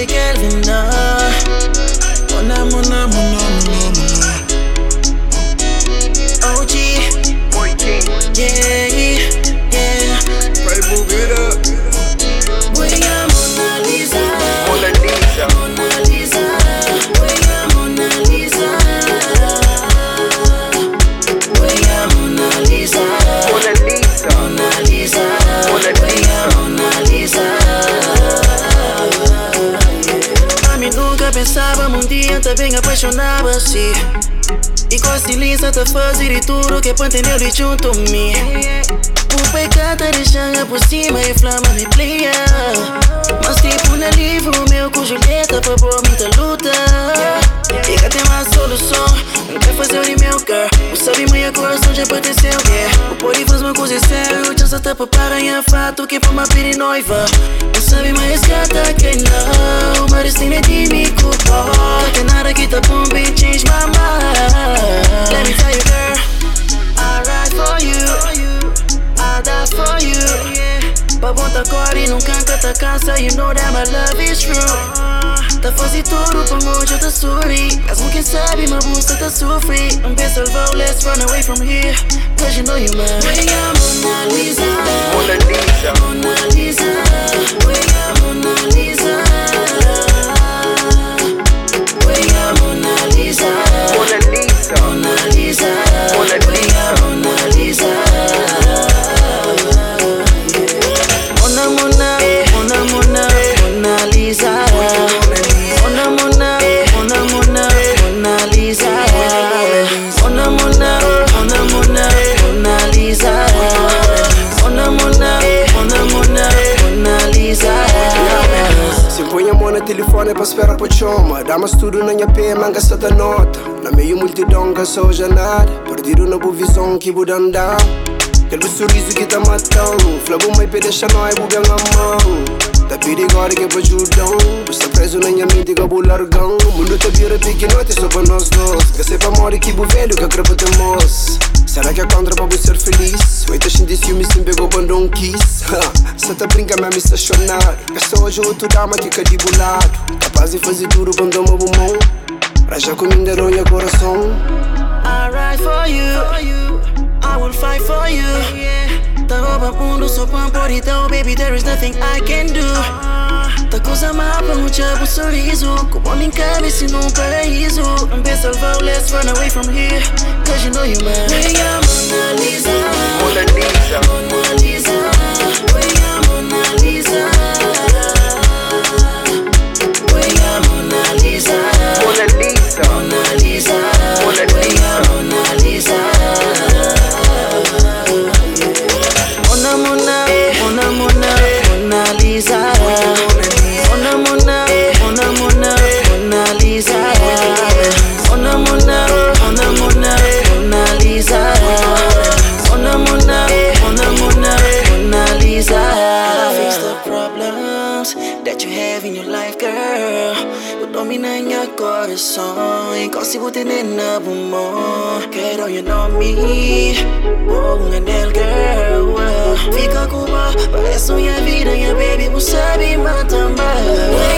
J Kelvin, ah. Mona, mona, mona, mona. Pensava um dia também apaixonava assim. E com a silência te fazer tudo que é para entender junto a mim. O pecado deixa por cima e flama me plia. Mas tipo no livro meu com Julieta para pôr muita luta. Cá tem uma solução, não quer fazer de meu girl. O sabe meu coração já pertenceu, yeah. O pode fazer uma coisa séria, já se tapa para em fato que para uma piri noiva. Não sabe mais gata que não, mind. Let me tell you, girl, I ride for you, I die for you. Pra bonta cor e nunca tá cansa, you know that my love is true. Tá fazendo tudo pra onde eu tá sorri. Mesmo quem sabe, uma busca tá sofre. Um beijo salvou, let's run away from here. Cause you know you mine. Põe a mão no telefone pra esperar por chama Dá mas tudo na minha pé, manga só nota Na meio multidão, só já nada Perdido na boa visão que vou andar Aquele sorriso que tá matando Flabo mãe pede deixa nós, vou ganhar a mão Tá perigoso que é pra ajudar Você preso na minha mente que eu vou largão Mundo tá vira pequenote só pra nós dois Que sei pra morrer que vou velho que acaba de moço Será que é contra pra ser feliz? Muita gente ciúme sim pegou quando não Você tá brinca mesmo e estacionado Que só hoje outro dama que fica de bolado Capaz de fazer tudo quando eu movo Pra já comida no meu coração I ride for you. I will fight for you. Tá rouba mundo pra por então, baby, there is nothing I can do. Tá coisa má pra um sorriso. Como me cabeça num paraíso. Um beijo salvou, let's run away from here. Cause you know you mine. That you have in your life, girl. Eu domina minha coração e consigo ter na pulmão. Quero you know me, oh, um anel, girl. Fica com parece minha vida, minha baby, você sabe matar mais.